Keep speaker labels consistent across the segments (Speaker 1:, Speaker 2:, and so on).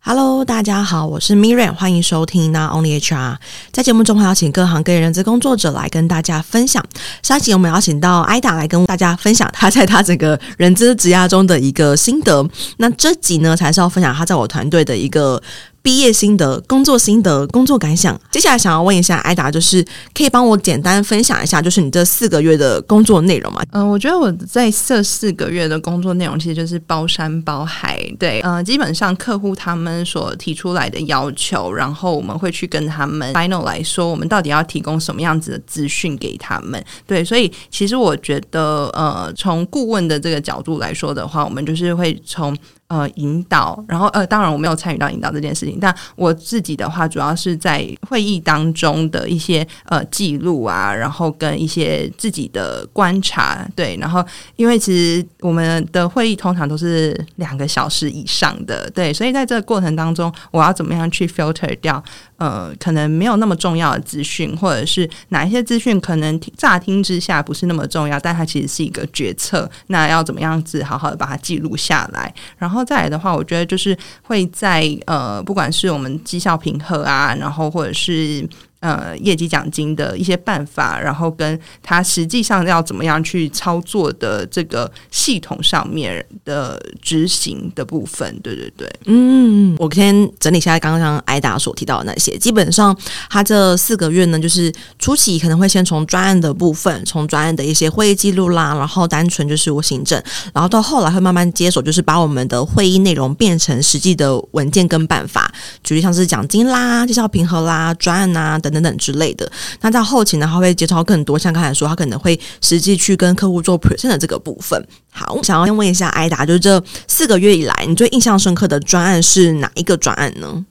Speaker 1: Hello，大家好，我是 Miriam，欢迎收听那 Only HR。在节目中会邀请各行各业人资工作者来跟大家分享。上集我们邀请到 Ida 来跟大家分享他在他整个人资职涯中的一个心得。那这集呢，才是要分享他在我团队的一个。毕业心得、工作心得、工作感想。接下来想要问一下艾达，就是可以帮我简单分享一下，就是你这四个月的工作内容吗？
Speaker 2: 嗯、我觉得我在这四个月的工作内容其实就是包山包海。对，嗯、基本上客户他们所提出来的要求，然后我们会去跟他们 final 来说，我们到底要提供什么样子的资讯给他们。对，所以其实我觉得，呃，从顾问的这个角度来说的话，我们就是会从。呃，引导，然后呃，当然我没有参与到引导这件事情，但我自己的话，主要是在会议当中的一些呃记录啊，然后跟一些自己的观察，对，然后因为其实我们的会议通常都是两个小时以上的，对，所以在这个过程当中，我要怎么样去 filter 掉？呃，可能没有那么重要的资讯，或者是哪一些资讯可能乍听之下不是那么重要，但它其实是一个决策。那要怎么样子好好的把它记录下来？然后再来的话，我觉得就是会在呃，不管是我们绩效评核啊，然后或者是。呃，业绩奖金的一些办法，然后跟他实际上要怎么样去操作的这个系统上面的执行的部分，对对对，
Speaker 1: 嗯，我先整理一下刚刚艾达所提到的那些，基本上他这四个月呢，就是初期可能会先从专案的部分，从专案的一些会议记录啦，然后单纯就是我行政，然后到后来会慢慢接手，就是把我们的会议内容变成实际的文件跟办法，举例像是奖金啦、绩效评核啦、专案啊等。等等之类的，那在后期呢，他会接触到更多，像刚才说，他可能会实际去跟客户做 present 的这个部分。好，想要先问一下艾达，就是这四个月以来，你最印象深刻的专案是哪一个专案呢？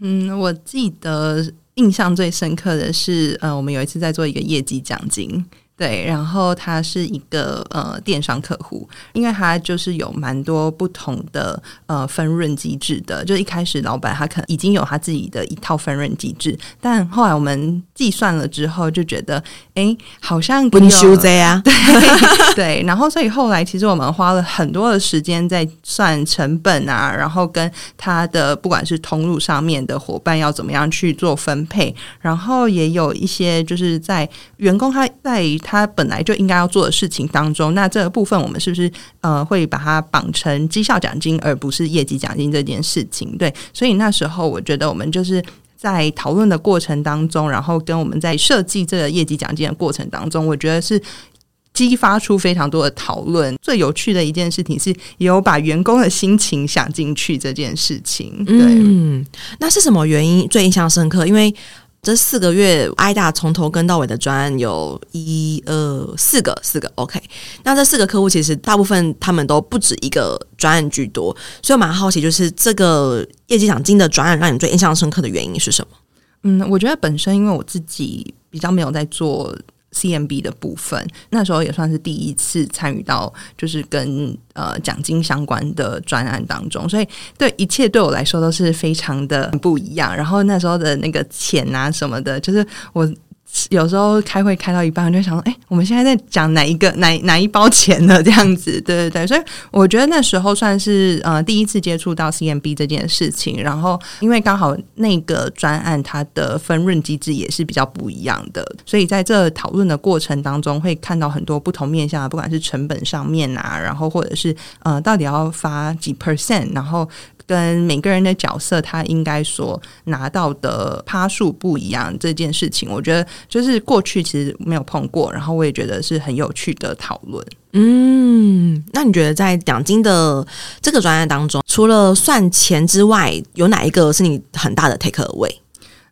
Speaker 2: 嗯，我记得印象最深刻的是，呃，我们有一次在做一个业绩奖金。对，然后他是一个呃电商客户，因为他就是有蛮多不同的呃分润机制的，就一开始老板他可能已经有他自己的一套分润机制，但后来我们计算了之后就觉得，哎，好像
Speaker 1: 不修这样，
Speaker 2: 对对，然后所以后来其实我们花了很多的时间在算成本啊，然后跟他的不管是通路上面的伙伴要怎么样去做分配，然后也有一些就是在员工他在。他本来就应该要做的事情当中，那这个部分我们是不是呃会把它绑成绩效奖金，而不是业绩奖金这件事情？对，所以那时候我觉得我们就是在讨论的过程当中，然后跟我们在设计这个业绩奖金的过程当中，我觉得是激发出非常多的讨论。最有趣的一件事情是有把员工的心情想进去这件事情。对，
Speaker 1: 嗯，那是什么原因最印象深刻？因为这四个月挨打从头跟到尾的专案有一二四个，四个 OK。那这四个客户其实大部分他们都不止一个专案居多，所以我蛮好奇，就是这个业绩奖金的专案让你最印象深刻的原因是什么？
Speaker 2: 嗯，我觉得本身因为我自己比较没有在做。CMB 的部分，那时候也算是第一次参与到，就是跟呃奖金相关的专案当中，所以对一切对我来说都是非常的不一样。然后那时候的那个钱啊什么的，就是我。有时候开会开到一半，我就想说，哎、我们现在在讲哪一个哪哪一包钱呢？这样子，对对对，所以我觉得那时候算是呃第一次接触到 CMB 这件事情。然后因为刚好那个专案它的分润机制也是比较不一样的，所以在这讨论的过程当中，会看到很多不同面向，不管是成本上面啊，然后或者是呃到底要发几 percent，然后。跟每个人的角色，他应该所拿到的趴数不一样，这件事情，我觉得就是过去其实没有碰过，然后我也觉得是很有趣的讨论。
Speaker 1: 嗯，那你觉得在奖金的这个专业当中，除了算钱之外，有哪一个是你很大的 take away？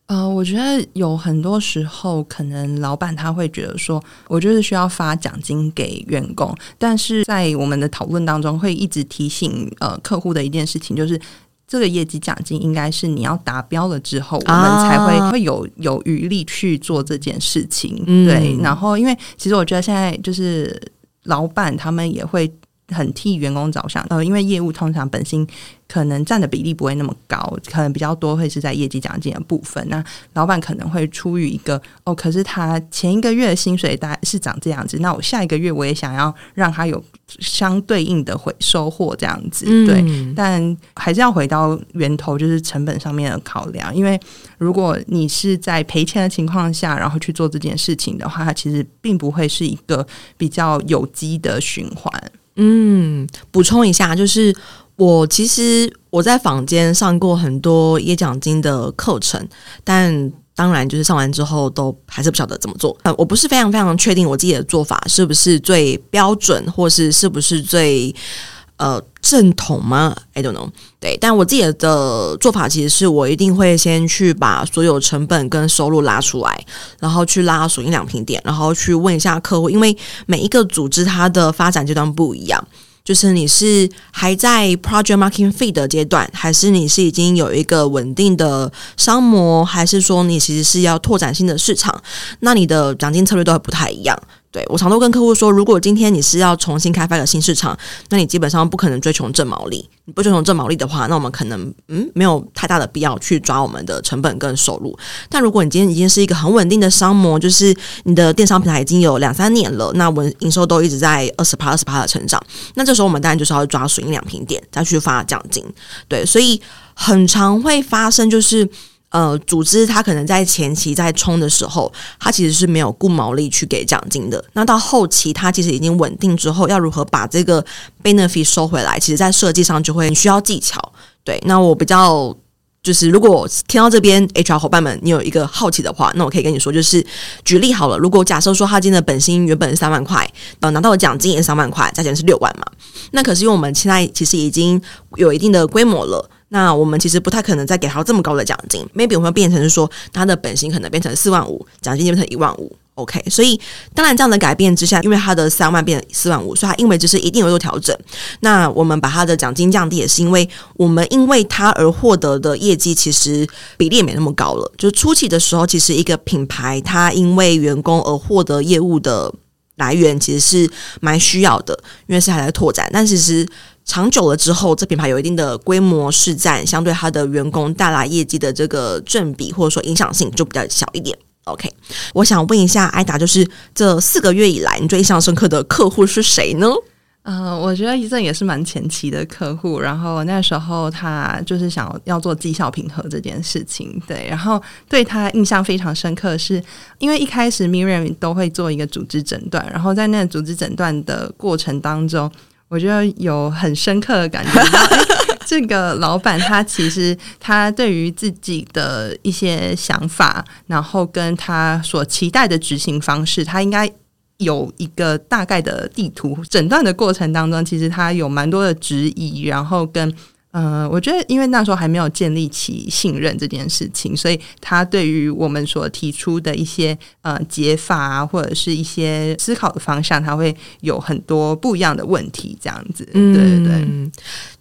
Speaker 2: 呃，我觉得有很多时候，可能老板他会觉得说，我就是需要发奖金给员工，但是在我们的讨论当中，会一直提醒呃客户的一件事情，就是这个业绩奖金应该是你要达标了之后，我们才会会有有余力去做这件事情。对，然后因为其实我觉得现在就是老板他们也会。很替员工着想，呃，因为业务通常本薪可能占的比例不会那么高，可能比较多会是在业绩奖金的部分。那老板可能会出于一个哦，可是他前一个月的薪水大概是长这样子，那我下一个月我也想要让他有相对应的回收获这样子，对。嗯、但还是要回到源头，就是成本上面的考量。因为如果你是在赔钱的情况下，然后去做这件事情的话，它其实并不会是一个比较有机的循环。
Speaker 1: 嗯，补充一下，就是我其实我在坊间上过很多椰奖金的课程，但当然就是上完之后都还是不晓得怎么做。呃，我不是非常非常确定我自己的做法是不是最标准，或是是不是最。呃，正统吗？I don't know。对，但我自己的做法其实是我一定会先去把所有成本跟收入拉出来，然后去拉损益两平点，然后去问一下客户，因为每一个组织它的发展阶段不一样，就是你是还在 project market fit 的阶段，还是你是已经有一个稳定的商模，还是说你其实是要拓展新的市场，那你的奖金策略都会不太一样。对，我常都跟客户说，如果今天你是要重新开发一个新市场，那你基本上不可能追求正毛利。你不追求正毛利的话，那我们可能嗯没有太大的必要去抓我们的成本跟收入。但如果你今天已经是一个很稳定的商模，就是你的电商平台已经有两三年了，那我们营收都一直在二十趴、二十趴的成长，那这时候我们当然就是要抓损益两平点再去发奖金。对，所以很常会发生就是。呃，组织它可能在前期在冲的时候，它其实是没有顾毛利去给奖金的。那到后期，它其实已经稳定之后，要如何把这个 benefit 收回来，其实在设计上就会需要技巧。对，那我比较就是，如果听到这边 HR 伙伴们，你有一个好奇的话，那我可以跟你说，就是举例好了，如果假设说他今天的本薪原本是三万块，呃，拿到的奖金也是三万块，加起来是六万嘛。那可是因为我们现在其实已经有一定的规模了。那我们其实不太可能再给他这么高的奖金，maybe 我们变成是说他的本薪可能变成四万五，奖金变成一万五，OK。所以当然这样的改变之下，因为他的三万变四万五，所以他因为就是一定有做调整。那我们把他的奖金降低，也是因为我们因为他而获得的业绩其实比例也没那么高了。就初期的时候，其实一个品牌他因为员工而获得业务的来源其实是蛮需要的，因为是还在拓展，但其实。长久了之后，这品牌有一定的规模市占，相对他的员工带来业绩的这个正比或者说影响性就比较小一点。OK，我想问一下艾达，就是这四个月以来，你最印象深刻的客户是谁呢？
Speaker 2: 呃，我觉得一阵也是蛮前期的客户，然后那时候他就是想要做绩效评核这件事情，对，然后对他印象非常深刻是，因为一开始 Miriam 都会做一个组织诊断，然后在那个组织诊断的过程当中。我觉得有很深刻的感觉，这个老板他其实他对于自己的一些想法，然后跟他所期待的执行方式，他应该有一个大概的地图。诊断的过程当中，其实他有蛮多的质疑，然后跟。嗯、呃，我觉得因为那时候还没有建立起信任这件事情，所以他对于我们所提出的一些呃解法啊，或者是一些思考的方向，他会有很多不一样的问题，这样子。嗯，对对对，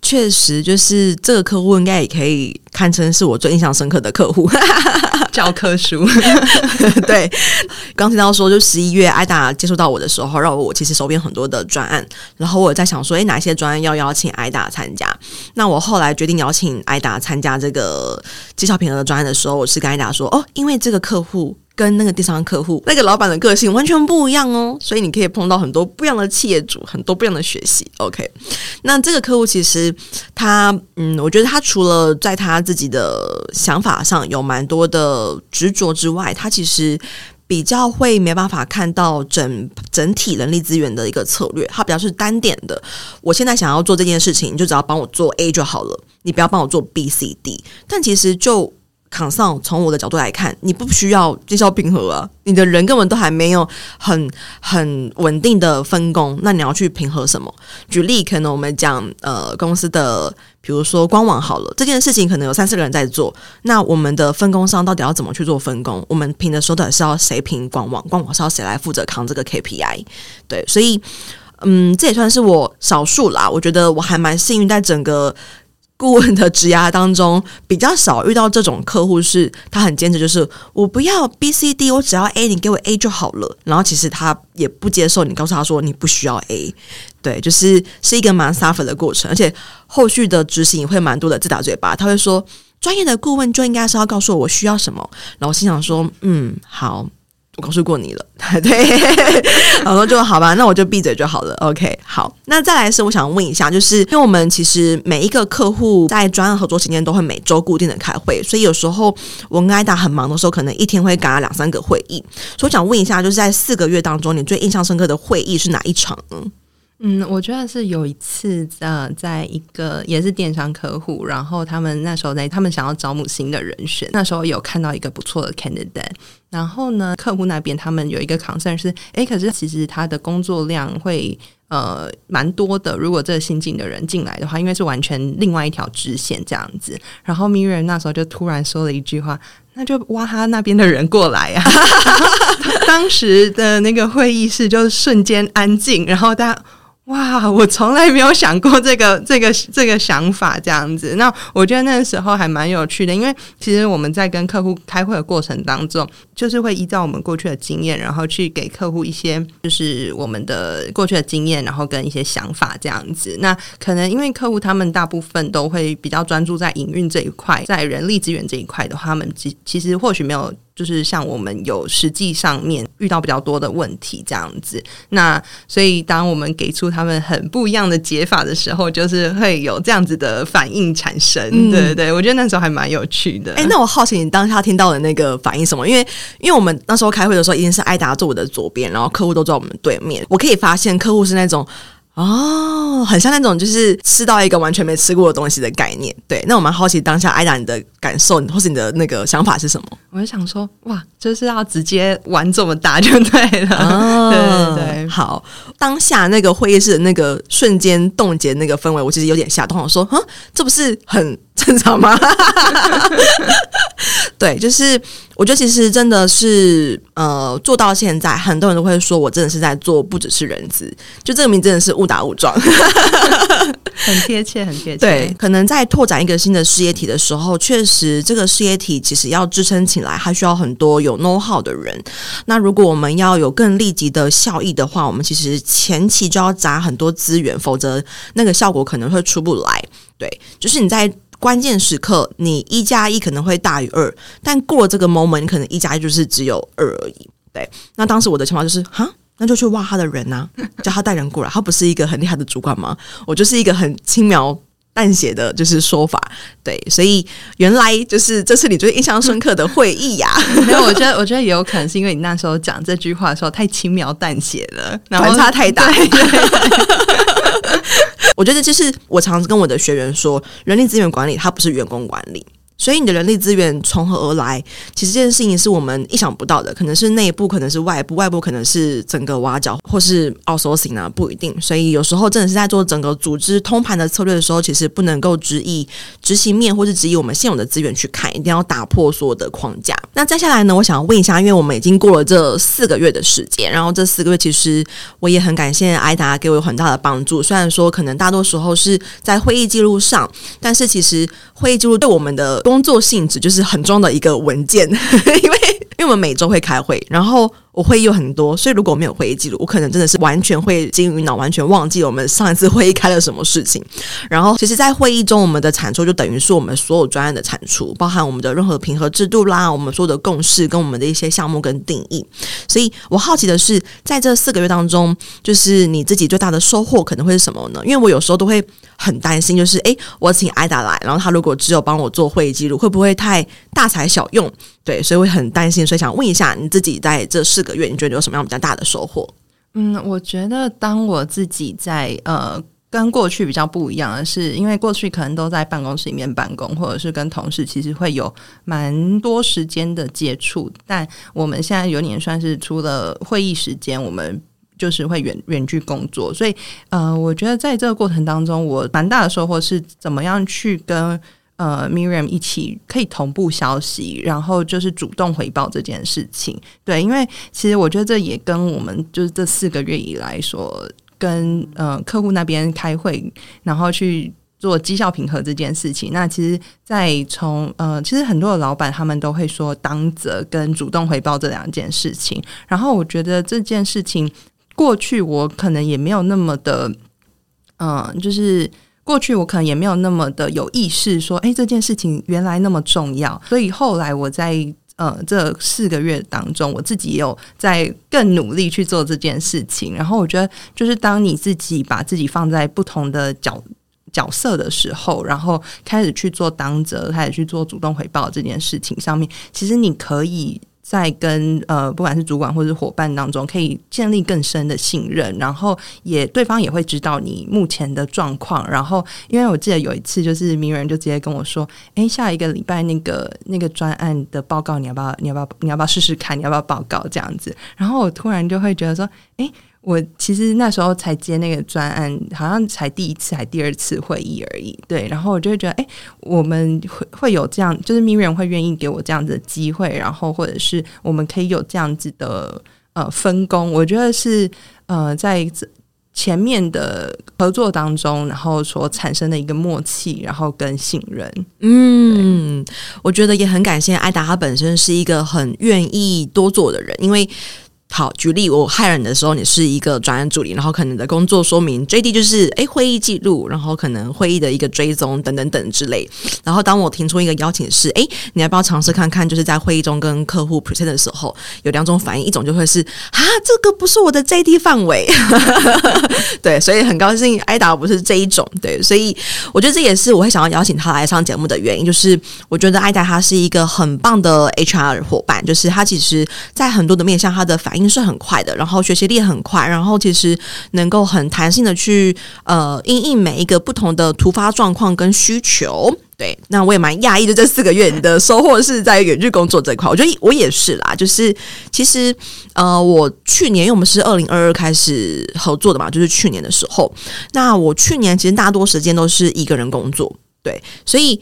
Speaker 1: 确实就是这个客户应该也可以堪称是我最印象深刻的客户，
Speaker 2: 教科书。
Speaker 1: 对，刚听到说，就十一月艾达接触到我的时候，让我其实手边很多的专案，然后我在想说，哎，哪些专案要邀请艾达参加？那我。后来决定邀请艾达参加这个绩效评核的专案的时候，我是跟艾达说：“哦，因为这个客户跟那个电商客户那个老板的个性完全不一样哦，所以你可以碰到很多不一样的企业主，很多不一样的学习。”OK，那这个客户其实他，嗯，我觉得他除了在他自己的想法上有蛮多的执着之外，他其实。比较会没办法看到整整体人力资源的一个策略，它比较是单点的。我现在想要做这件事情，你就只要帮我做 A 就好了，你不要帮我做 B、C、D。但其实就场上从我的角度来看，你不需要绩效评核啊，你的人根本都还没有很很稳定的分工，那你要去评核什么？举例，可能我们讲呃公司的。比如说官网好了，这件事情可能有三四个人在做，那我们的分工上到底要怎么去做分工？我们评的时候到底是要谁评官网？官网是要谁来负责扛这个 KPI？对，所以嗯，这也算是我少数啦。我觉得我还蛮幸运，在整个。顾问的职涯当中比较少遇到这种客户，是他很坚持，就是我不要 B、C、D，我只要 A，你给我 A 就好了。然后其实他也不接受你告诉他说你不需要 A。对，就是是一个蛮 suffer 的过程，而且后续的执行也会蛮多的自打嘴巴。他会说，专业的顾问就应该是要告诉我我需要什么，然后心想说，嗯，好。我告诉过你了，对，然后就好吧，那我就闭嘴就好了。OK，好，那再来是我想问一下，就是因为我们其实每一个客户在专案合作期间都会每周固定的开会，所以有时候我跟艾达很忙的时候，可能一天会赶两三个会议。所以我想问一下，就是在四个月当中，你最印象深刻的会议是哪一场呢？
Speaker 2: 嗯，我觉得是有一次，呃，在一个也是电商客户，然后他们那时候在他们想要招募新的人选，那时候有看到一个不错的 candidate，然后呢，客户那边他们有一个 concern 是，诶，可是其实他的工作量会呃蛮多的，如果这个新进的人进来的话，因为是完全另外一条支线这样子，然后 Miriam 那时候就突然说了一句话，那就挖他那边的人过来啊，当时的那个会议室就瞬间安静，然后大家。哇，我从来没有想过这个这个这个想法这样子。那我觉得那个时候还蛮有趣的，因为其实我们在跟客户开会的过程当中，就是会依照我们过去的经验，然后去给客户一些就是我们的过去的经验，然后跟一些想法这样子。那可能因为客户他们大部分都会比较专注在营运这一块，在人力资源这一块的话，他们其其实或许没有。就是像我们有实际上面遇到比较多的问题这样子，那所以当我们给出他们很不一样的解法的时候，就是会有这样子的反应产生。嗯、对对对，我觉得那时候还蛮有趣的。哎，那我好奇你当下听到的那个反应什么？因为因为我们那时候开会的时候，一定是艾达坐我的左边，然后客户都坐我们对面。我可以发现客户是那种。哦，很像那种就是吃到一个完全没吃过的东西的概念。对，那我蛮好奇当下 Ida 你的感受，或是你的那个想法是什么？我就想说，哇，就是要直接玩这么大就对了。哦、对对对，
Speaker 1: 好，当下那个会议室的那个瞬间冻结那个氛围，我其实有点吓到，我说，哼，这不是很正常吗？对，就是我觉得其实真的是呃，做到现在，很多人都会说我真的是在做不只是人资，就这个名真的是误打误撞，
Speaker 2: 很贴切，很贴切。
Speaker 1: 对，可能在拓展一个新的事业体的时候，确实这个事业体其实要支撑起来，还需要很多有 know how 的人。那如果我们要有更立即的效益的话，我们其实前期就要砸很多资源，否则那个效果可能会出不来。对，就是你在。关键时刻，你一加一可能会大于二，但过了这个 moment，你可能一加一就是只有二而已。对，那当时我的情况就是，哈，那就去挖他的人呐、啊，叫他带人过来。他不是一个很厉害的主管吗？我就是一个很轻描淡写的，就是说法。对，所以原来就是这是你最印象深刻的会议呀、啊。
Speaker 2: 没有，我觉得，我觉得也有可能是因为你那时候讲这句话的时候太轻描淡写了，
Speaker 1: 反差太大。我觉得就是我常常跟我的学员说，人力资源管理它不是员工管理。所以你的人力资源从何而来？其实这件事情是我们意想不到的，可能是内部，可能是外部，外部可能是整个挖角，或是 outsourcing 啊，不一定。所以有时候真的是在做整个组织通盘的策略的时候，其实不能够只以执行面，或是只以我们现有的资源去看，一定要打破所有的框架。那接下来呢，我想要问一下，因为我们已经过了这四个月的时间，然后这四个月其实我也很感谢艾达给我有很大的帮助。虽然说可能大多时候是在会议记录上，但是其实会议记录对我们的工作性质就是很重要的一个文件，因为因为我们每周会开会，然后。我会议有很多，所以如果没有会议记录，我可能真的是完全会金鱼脑，完全忘记我们上一次会议开了什么事情。然后，其实，在会议中，我们的产出就等于是我们所有专案的产出，包含我们的任何评核制度啦，我们所有的共识跟我们的一些项目跟定义。所以我好奇的是，在这四个月当中，就是你自己最大的收获可能会是什么呢？因为我有时候都会很担心，就是诶，我请 Ida 来，然后他如果只有帮我做会议记录，会不会太大材小用？对，所以我很担心，所以想问一下你自己在这四个月，你觉得有什么样比较大的收获？
Speaker 2: 嗯，我觉得当我自己在呃跟过去比较不一样的是，因为过去可能都在办公室里面办公，或者是跟同事其实会有蛮多时间的接触，但我们现在有点算是除了会议时间，我们就是会远远距工作，所以呃，我觉得在这个过程当中，我蛮大的收获是怎么样去跟。呃，Miriam 一起可以同步消息，然后就是主动回报这件事情。对，因为其实我觉得这也跟我们就是这四个月以来说跟呃客户那边开会，然后去做绩效评核这件事情。那其实，在从呃，其实很多的老板他们都会说当责跟主动回报这两件事情。然后我觉得这件事情过去我可能也没有那么的。嗯，就是过去我可能也没有那么的有意识说，哎，这件事情原来那么重要。所以后来我在呃这四个月当中，我自己也有在更努力去做这件事情。然后我觉得，就是当你自己把自己放在不同的角角色的时候，然后开始去做当责，开始去做主动回报这件事情上面，其实你可以。在跟呃，不管是主管或是伙伴当中，可以建立更深的信任，然后也对方也会知道你目前的状况。然后，因为我记得有一次，就是名人就直接跟我说：“诶，下一个礼拜那个那个专案的报告，你要不要？你要不要？你要不要试试看？你要不要报告？这样子。”然后我突然就会觉得说：“诶。”我其实那时候才接那个专案，好像才第一次还第二次会议而已，对。然后我就会觉得，哎，我们会会有这样，就是 Miriam 会愿意给我这样子的机会，然后或者是我们可以有这样子的呃分工。我觉得是呃在前面的合作当中，然后所产生的一个默契，然后跟信任。
Speaker 1: 嗯，我觉得也很感谢艾达，他本身是一个很愿意多做的人，因为。好，举例我害人的时候，你是一个专案助理，然后可能的工作说明 JD 就是诶会议记录，然后可能会议的一个追踪等等等之类。然后当我提出一个邀请是诶，你要不要尝试看看？就是在会议中跟客户 present 的时候，有两种反应，一种就会是啊，这个不是我的 JD 范围，对，所以很高兴艾达不是这一种，对，所以我觉得这也是我会想要邀请他来上节目的原因，就是我觉得艾达他是一个很棒的 HR 伙伴，就是他其实在很多的面向他的反应。是很快的，然后学习力很快，然后其实能够很弹性的去呃因应每一个不同的突发状况跟需求。对，那我也蛮讶异的，这四个月你的收获是在远距工作这块，我觉得我也是啦。就是其实呃，我去年因为我们是二零二二开始合作的嘛，就是去年的时候，那我去年其实大多时间都是一个人工作，对，所以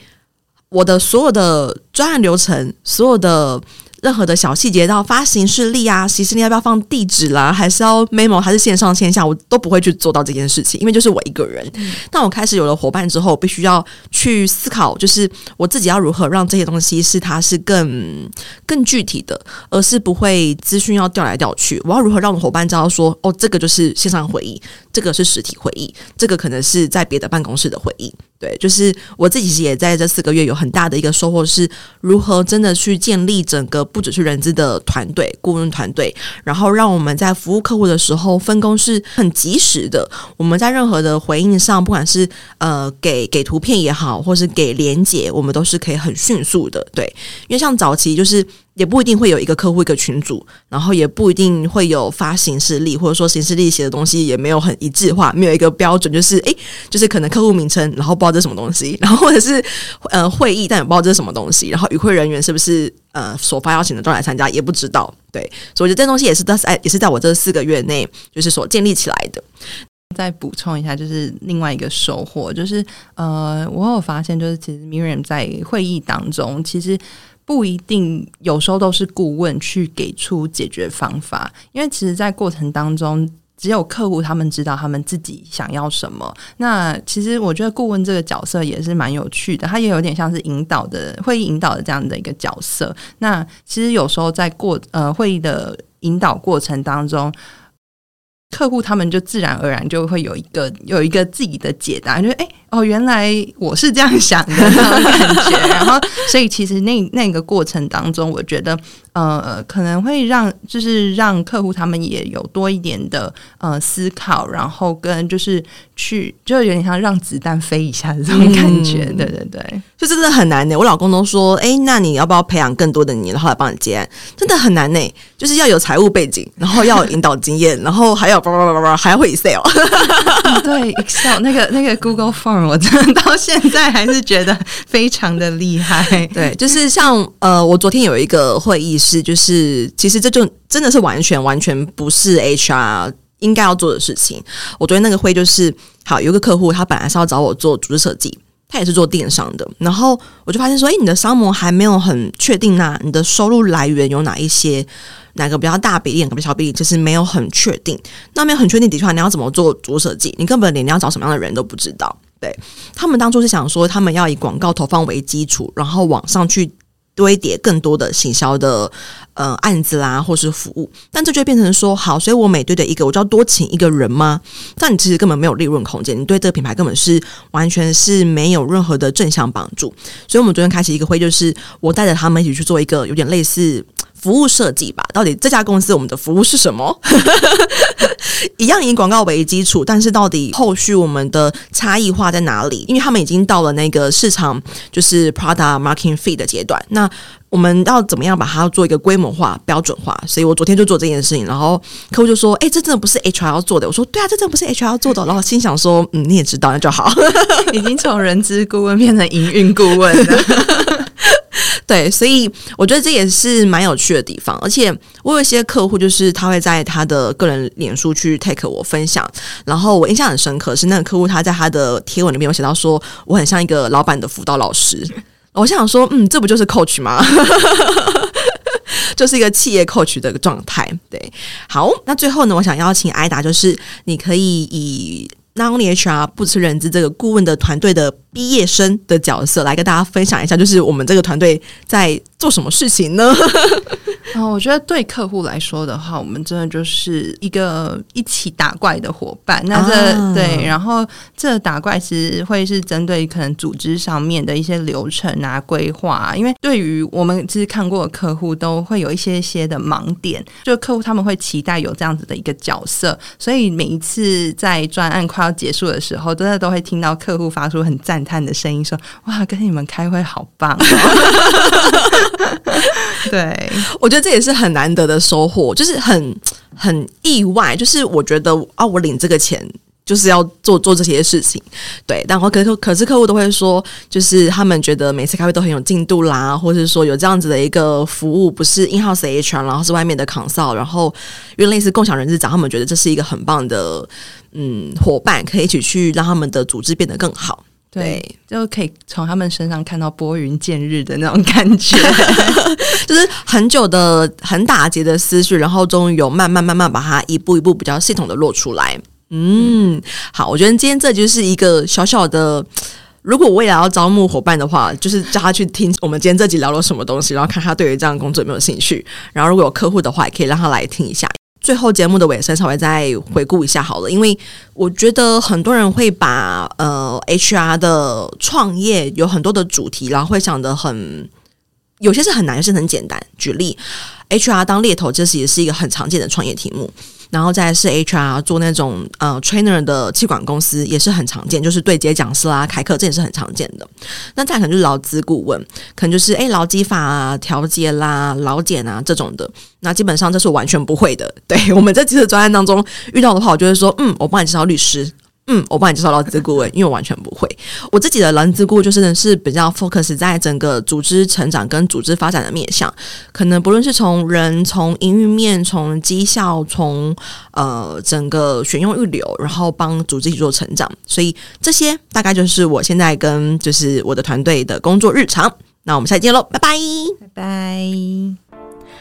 Speaker 1: 我的所有的专案流程，所有的。任何的小细节，到发行事例啊，行事历要不要放地址啦，还是要 memo，还是线上线下，我都不会去做到这件事情，因为就是我一个人。嗯、但我开始有了伙伴之后，必须要去思考，就是我自己要如何让这些东西是它是更更具体的，而是不会资讯要调来调去。我要如何让我伙伴知道说，哦，这个就是线上会议，这个是实体会议，这个可能是在别的办公室的会议。对，就是我自己也在这四个月有很大的一个收获，是如何真的去建立整个不只是人资的团队、顾问团队，然后让我们在服务客户的时候分工是很及时的。我们在任何的回应上，不管是呃给给图片也好，或是给连接，我们都是可以很迅速的。对，因为像早期就是。也不一定会有一个客户一个群组，然后也不一定会有发行事例，或者说行事历写的东西也没有很一致化，没有一个标准，就是诶，就是可能客户名称，然后不知道这是什么东西，然后或者是呃会议，但也不知道这是什么东西，然后与会人员是不是呃所发邀请的都来参加，也不知道。对，所以我觉得这东西也是在也是在我这四个月内就是所建立起来的。
Speaker 2: 再补充一下，就是另外一个收获，就是呃，我有发现，就是其实 Miriam 在会议当中，其实。不一定，有时候都是顾问去给出解决方法，因为其实，在过程当中，只有客户他们知道他们自己想要什么。那其实我觉得顾问这个角色也是蛮有趣的，他也有点像是引导的会议引导的这样的一个角色。那其实有时候在过呃会议的引导过程当中。客户他们就自然而然就会有一个有一个自己的解答，就是哎哦，原来我是这样想的那种感觉。然后，所以其实那那个过程当中，我觉得呃可能会让就是让客户他们也有多一点的呃思考，然后跟就是去就有点像让子弹飞一下的这种感觉。嗯、对对对，
Speaker 1: 就真的很难呢。我老公都说，哎，那你要不要培养更多的你，然后来帮你接案？真的很难呢，就是要有财务背景，然后要有引导经验，然后还有。叭叭叭叭叭，还会 Excel，
Speaker 2: 对 Excel 那个那个 Google Form，我真的到现在还是觉得非常的厉害。
Speaker 1: 对，就是像呃，我昨天有一个会议室，就是其实这就真的是完全完全不是 HR 应该要做的事情。我昨天那个会就是，好，有一个客户，他本来是要找我做组织设计，他也是做电商的，然后我就发现说，诶，你的商模还没有很确定呐，你的收入来源有哪一些？哪个比较大比例，哪个比小比例，就是没有很确定。那没有很确定的话，你要怎么做主设计？你根本连你要找什么样的人都不知道。对，他们当初是想说，他们要以广告投放为基础，然后往上去堆叠更多的行销的呃案子啦，或是服务，但这就变成说，好，所以我每堆的一个，我就要多请一个人吗？但你其实根本没有利润空间，你对这个品牌根本是完全是没有任何的正向帮助。所以，我们昨天开启一个会，就是我带着他们一起去做一个有点类似服务设计吧。到底这家公司我们的服务是什么？一样以广告为基础，但是到底后续我们的差异化在哪里？因为他们已经到了那个市场，就是 Product Marketing Fee 的阶段。那我们要怎么样把它做一个规模化、标准化？所以我昨天就做这件事情，然后客户就说：“哎，这真的不是 HR 要做的。”我说：“对啊，这真的不是 HR 要做的。”然后心想说：“嗯，你也知道，那就好。”
Speaker 2: 已经从人资顾问变成营运顾问了。
Speaker 1: 对，所以我觉得这也是蛮有趣的地方。而且我有一些客户，就是他会在他的个人脸书去 take 我分享，然后我印象很深刻是那个客户他在他的贴文里面有写到说，我很像一个老板的辅导老师。我想说，嗯，这不就是 coach 吗？就是一个企业 coach 的状态。对，好，那最后呢，我想邀请艾达就是你可以以那 only HR 不吃人资这个顾问的团队的毕业生的角色来跟大家分享一下，就是我们这个团队在做什么事情呢？
Speaker 2: 哦，我觉得对客户来说的话，我们真的就是一个一起打怪的伙伴。那这、啊、对，然后这打怪其实会是针对可能组织上面的一些流程啊、规划啊。因为对于我们其实看过的客户，都会有一些些的盲点。就客户他们会期待有这样子的一个角色，所以每一次在专案快要结束的时候，真的都会听到客户发出很赞叹的声音，说：“哇，跟你们开会好棒哦！” 对，
Speaker 1: 我觉得。这也是很难得的收获，就是很很意外。就是我觉得啊，我领这个钱就是要做做这些事情，对。然后可是可是客户都会说，就是他们觉得每次开会都很有进度啦，或者是说有这样子的一个服务，不是 in house HR，然后是外面的 consult，然后因为类似共享人事长，他们觉得这是一个很棒的嗯伙伴，可以一起去让他们的组织变得更好。对，对，
Speaker 2: 就可以从他们身上看到拨云见日的那种感觉，
Speaker 1: 就是很久的很打结的思绪，然后终于有慢慢慢慢把它一步一步比较系统的落出来。嗯，好，我觉得今天这就是一个小小的，如果未来要招募伙伴的话，就是叫他去听我们今天这集聊了什么东西，然后看他对于这样的工作有没有兴趣。然后如果有客户的话，也可以让他来听一下。最后节目的尾声，稍微再回顾一下好了，因为我觉得很多人会把呃 HR 的创业有很多的主题，然后会想得很有些是很难，有些很简单。举例，HR 当猎头，这是也是一个很常见的创业题目。然后再是 HR 做那种呃 trainer 的气管公司也是很常见，就是对接讲师啦、开课，这也是很常见的。那再可能就是劳资顾问，可能就是诶劳基法啊、调解啦、劳检啊这种的。那基本上这是我完全不会的。对我们这几次专案当中遇到的话，我就会说，嗯，我帮你介绍律师。嗯，我帮你介绍劳资顾问，因为我完全不会。我自己的人资顾就是呢是比较 focus 在整个组织成长跟组织发展的面向，可能不论是从人、从营运面、从绩效、从呃整个选用预留，然后帮组织去做成长，所以这些大概就是我现在跟就是我的团队的工作日常。那我们下期见喽，拜拜，
Speaker 2: 拜拜。